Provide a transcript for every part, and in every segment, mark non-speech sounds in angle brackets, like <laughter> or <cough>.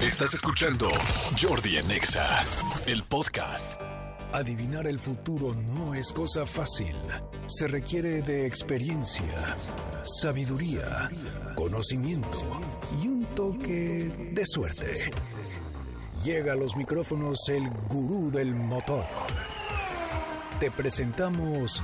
Estás escuchando Jordi en Exa, el podcast. Adivinar el futuro no es cosa fácil. Se requiere de experiencia, sabiduría, conocimiento y un toque de suerte. Llega a los micrófonos el gurú del motor. Te presentamos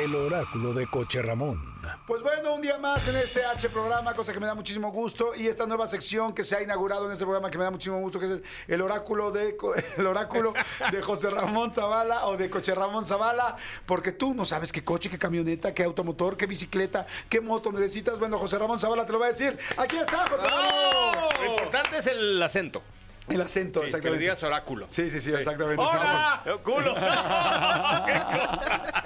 el oráculo de Coche Ramón. Pues bueno, un día más en este H programa, cosa que me da muchísimo gusto, y esta nueva sección que se ha inaugurado en este programa que me da muchísimo gusto, que es el, el oráculo de co- <laughs> el oráculo de José Ramón Zavala o de Coche Ramón Zavala, porque tú no sabes qué coche, qué camioneta, qué automotor, qué bicicleta, qué moto necesitas. Bueno, José Ramón Zavala te lo va a decir. Aquí está, José Lo Ramón. importante es el acento. El acento, Sí, que le exactamente. digas oráculo. Sí, sí, sí, exactamente. ¡Hola! ¡Eh, ¡Culo! <laughs> ¡Qué cosa!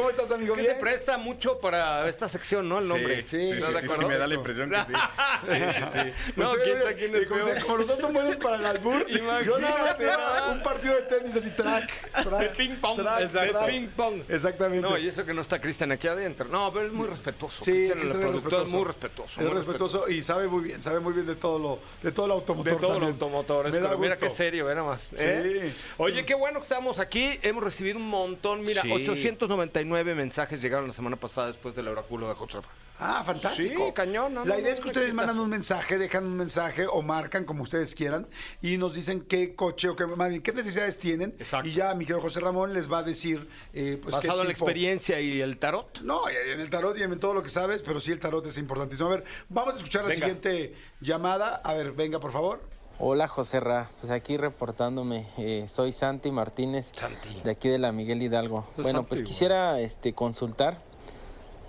¿Cómo estás, amigo? Que se presta mucho para esta sección, ¿no? El nombre. Sí, sí, ¿No sí, sí, me da la impresión que sí. <laughs> sí no, quién sabe quién es. Como, nosotros buenos para el albur, <laughs> yo nada más un partido de tenis así, track. De ping pong. De ping pong. Exactamente. No, y eso que no está Cristian aquí adentro. No, pero es muy respetuoso. Sí, es muy respetuoso. Es muy respetuoso, y sabe muy bien, sabe muy bien de todo lo, de todo el automotor. De todo el automotor. Mira, qué serio, mira más. ¿eh? Sí. Oye, qué bueno que estamos aquí. Hemos recibido un montón. Mira, 899 109 mensajes llegaron la semana pasada después del oráculo de Hotshot. Ah, fantástico. Sí, cañón. No, la idea es que ustedes mandan un mensaje, dejan un mensaje o marcan como ustedes quieran y nos dicen qué coche o qué, más qué necesidades tienen. Exacto. Y ya mi querido José Ramón les va a decir. Eh, pues, Basado en la experiencia y el tarot. No, en el tarot y en todo lo que sabes, pero sí el tarot es importantísimo. A ver, vamos a escuchar la siguiente llamada. A ver, venga, por favor. Hola José Ra, pues aquí reportándome, eh, soy Santi Martínez, Santi. de aquí de la Miguel Hidalgo. Pues bueno, Santi, pues quisiera este, consultar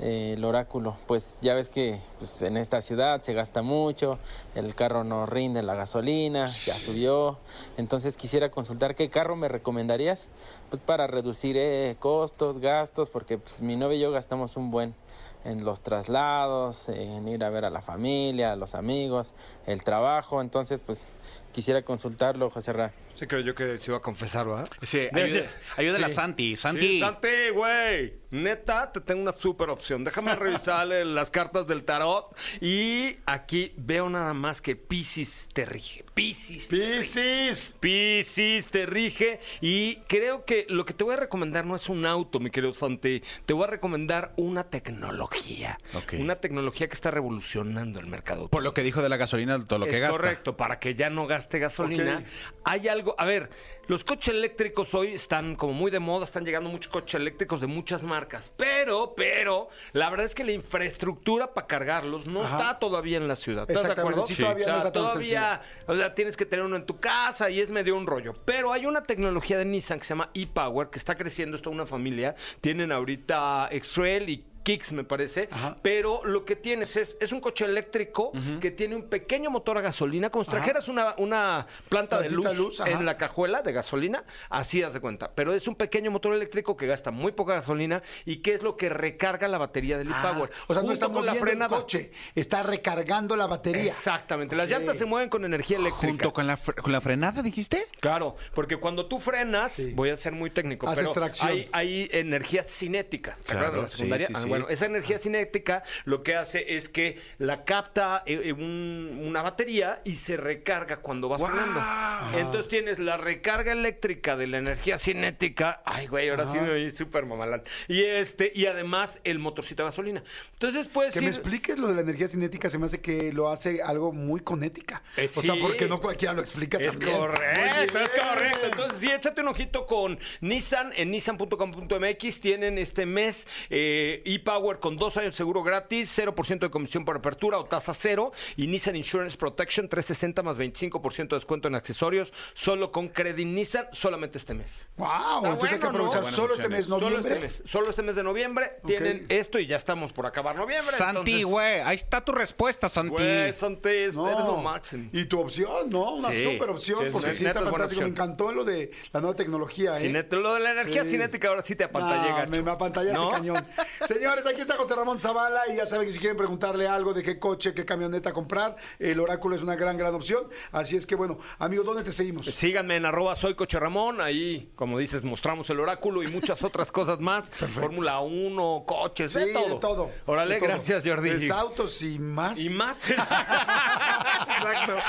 eh, el oráculo, pues ya ves que pues, en esta ciudad se gasta mucho, el carro no rinde la gasolina, ya subió, entonces quisiera consultar qué carro me recomendarías, pues para reducir eh, costos, gastos, porque pues mi novio y yo gastamos un buen en los traslados, en ir a ver a la familia, a los amigos, el trabajo, entonces pues quisiera consultarlo, José Ra. Se creo yo que se iba a confesar, ¿verdad? Sí, ayuda, ayúdala Sí. a Santi. Santi. Sí, Santi, güey. Neta, te tengo una súper opción. Déjame <laughs> revisarle las cartas del tarot. Y aquí veo nada más que Pisces te rige. Pisces. te rige. Piscis. Piscis te rige y creo que lo que te voy a recomendar no es un auto, mi querido Santi. Te voy a recomendar una tecnología. Ok. Una tecnología que está revolucionando el mercado. Por lo que dijo de la gasolina, todo lo que es gasta. correcto, para que ya no gaste gasolina. Hay algo, a ver, los coches eléctricos hoy están como muy de moda, están llegando muchos coches eléctricos de muchas marcas, pero, pero, la verdad es que la infraestructura para cargarlos no Ajá. está todavía en la ciudad. ¿Estás de Exactamente, acuerdo? sí, todavía no está todavía, o sea, tienes que tener uno en tu casa y es medio un rollo. Pero hay una tecnología de Nissan que se llama e-Power, que está creciendo, es toda una familia. Tienen ahorita X-Trail y Kicks, me parece. Ajá. Pero lo que tienes es, es un coche eléctrico que tiene un pequeño motor a gasolina. Como si trajeras una, una planta de Plantita luz, de luz, ajá. en la cajuela de gasolina, así haz de cuenta. Pero es un pequeño motor eléctrico que gasta muy poca gasolina y que es lo que recarga la batería del Ah, e-Power. o sea, no está con la moviendo el frenada. coche, está recargando la batería. Exactamente. Las llantas se mueven con energía eléctrica. Junto con la, con la frenada, dijiste. Claro, porque cuando tú frenas, Sí. voy a ser muy técnico, Haces pero tracción. hay, hay energía cinética. ¿Se de Claro, la secundaria? sí, sí. Bueno, esa energía cinética lo que hace es que la capta eh, eh, un- una batería y se recarga cuando vas frenando. Entonces tienes la recarga eléctrica de la energía cinética. Ay, güey, ahora sí me oí súper mamalán. Y este, y además el motorcito de gasolina. Entonces puedes Que me expliques lo de la energía cinética, se me hace que lo hace algo muy con ética. Eh, o sea, porque no cualquiera lo explica Es también. correcto, es correcto. Entonces, sí, échate un ojito con Nissan en nissan.com.mx. Tienen este mes eh, e-Power con dos años de seguro gratis, 0% de comisión por apertura o tasa cero. Y Nissan Insurance Protection 360 más 25% de descuento en accesorios, solo con Credit Nissan, solamente este mes. Wow, Está entonces hay que bueno, Buenas solo este mes, Solo noviembre. este mes, solo este mes de noviembre tienen esto y ya estamos por acabar noviembre. Santi, entonces- güey. Ahí está tu respuesta, Santi. Güey, Santi, eres No. eres lo máximo. Y tu opción, ¿no? Una Sí. super opción, Sí, porque sí está fantástico. Me encantó lo de la nueva tecnología, ¿eh? Cinet- lo de la energía Sí. cinética ahora sí te apantallé, No, gacho. me, me apantallaste ¿No? cañón. <laughs> Señores, señores, aquí está José Ramón Zavala y ya saben que si quieren preguntarle algo de qué coche, qué camioneta comprar, el Oráculo es una gran, gran opción. Así es que, bueno, amigo, ¿dónde te seguimos? Síganme en arroba soy Coche Ramón, ahí, como dices, mostramos el oráculo y muchas otras cosas más. <laughs> Fórmula 1, coches, Sí, de todo. de todo. Órale, de todo. gracias, Jordi. Pues autos y más. Y más. <laughs> Exacto.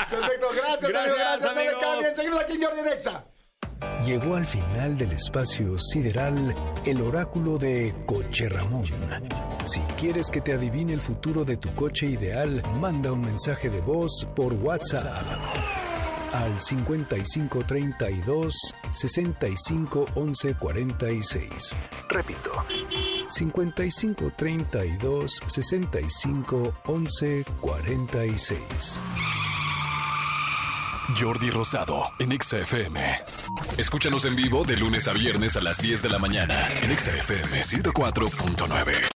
Perfecto, gracias, Gracias, amigo, gracias. No le amigos. cambien. Seguimos aquí en Jordi Nexa. Llegó al final del espacio sideral el oráculo de Coche Ramón. Si quieres que te adivine el futuro de tu coche ideal, manda un mensaje de voz por WhatsApp al 5532 65 11 46. Repito, 5532 65 11 46. Jordi Rosado en Exa FM. Escúchanos en vivo de lunes a viernes a las 10 de la mañana en Exa FM 104.9.